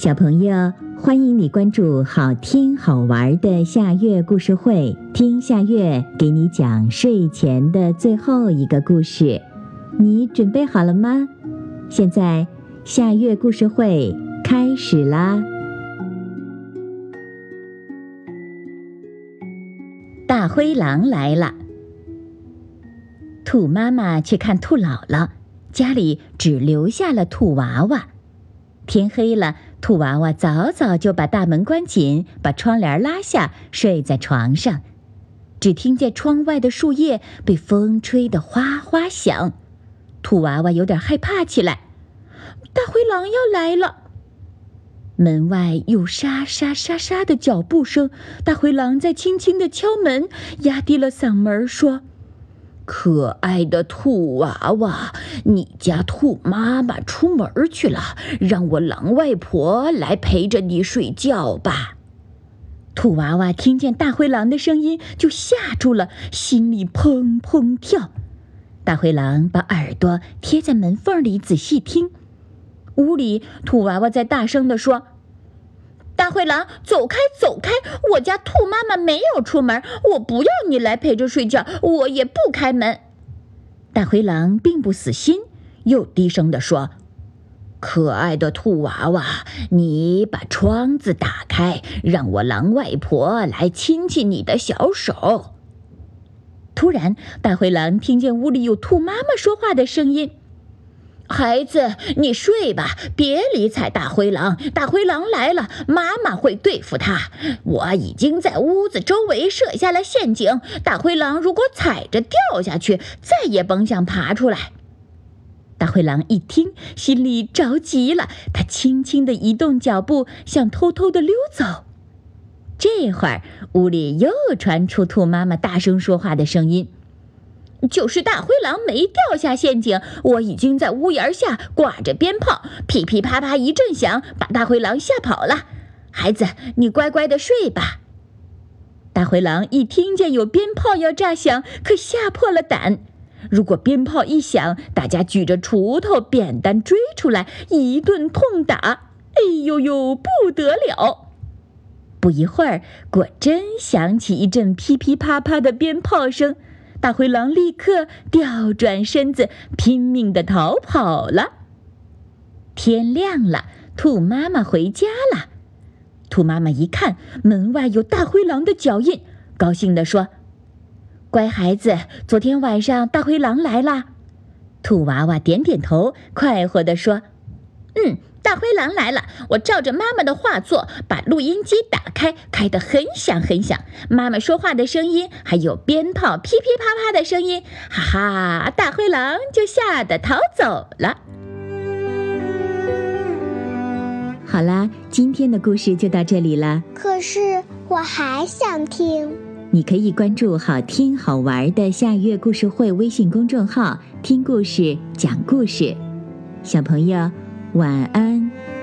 小朋友，欢迎你关注好听好玩的夏月故事会，听夏月给你讲睡前的最后一个故事。你准备好了吗？现在夏月故事会开始啦！大灰狼来了，兔妈妈去看兔姥姥，家里只留下了兔娃娃。天黑了，兔娃娃早早就把大门关紧，把窗帘拉下，睡在床上。只听见窗外的树叶被风吹得哗哗响，兔娃娃有点害怕起来。大灰狼要来了！门外有沙沙沙沙的脚步声，大灰狼在轻轻的敲门，压低了嗓门说。可爱的兔娃娃，你家兔妈妈出门去了，让我狼外婆来陪着你睡觉吧。兔娃娃听见大灰狼的声音就吓住了，心里砰砰跳。大灰狼把耳朵贴在门缝里仔细听，屋里兔娃娃在大声地说。灰狼，走开，走开！我家兔妈妈没有出门，我不要你来陪着睡觉，我也不开门。大灰狼并不死心，又低声地说：“可爱的兔娃娃，你把窗子打开，让我狼外婆来亲亲你的小手。”突然，大灰狼听见屋里有兔妈妈说话的声音。孩子，你睡吧，别理睬大灰狼。大灰狼来了，妈妈会对付他。我已经在屋子周围设下了陷阱，大灰狼如果踩着掉下去，再也甭想爬出来。大灰狼一听，心里着急了，他轻轻地移动脚步，想偷偷地溜走。这会儿，屋里又传出兔妈妈大声说话的声音。就是大灰狼没掉下陷阱，我已经在屋檐下挂着鞭炮，噼噼啪啪一阵响，把大灰狼吓跑了。孩子，你乖乖的睡吧。大灰狼一听见有鞭炮要炸响，可吓破了胆。如果鞭炮一响，大家举着锄头、扁担追出来，一顿痛打，哎呦呦，不得了！不一会儿，果真响起一阵噼噼啪啪的鞭炮声。大灰狼立刻调转身子，拼命的逃跑了。天亮了，兔妈妈回家了。兔妈妈一看门外有大灰狼的脚印，高兴地说：“乖孩子，昨天晚上大灰狼来了。”兔娃娃点点头，快活地说：“嗯。”大灰狼来了，我照着妈妈的话做，把录音机打开，开得很响很响。妈妈说话的声音，还有鞭炮噼噼啪啪的声音，哈哈，大灰狼就吓得逃走了。好啦，今天的故事就到这里了。可是我还想听。你可以关注“好听好玩的夏月故事会”微信公众号，听故事，讲故事，小朋友。晚安。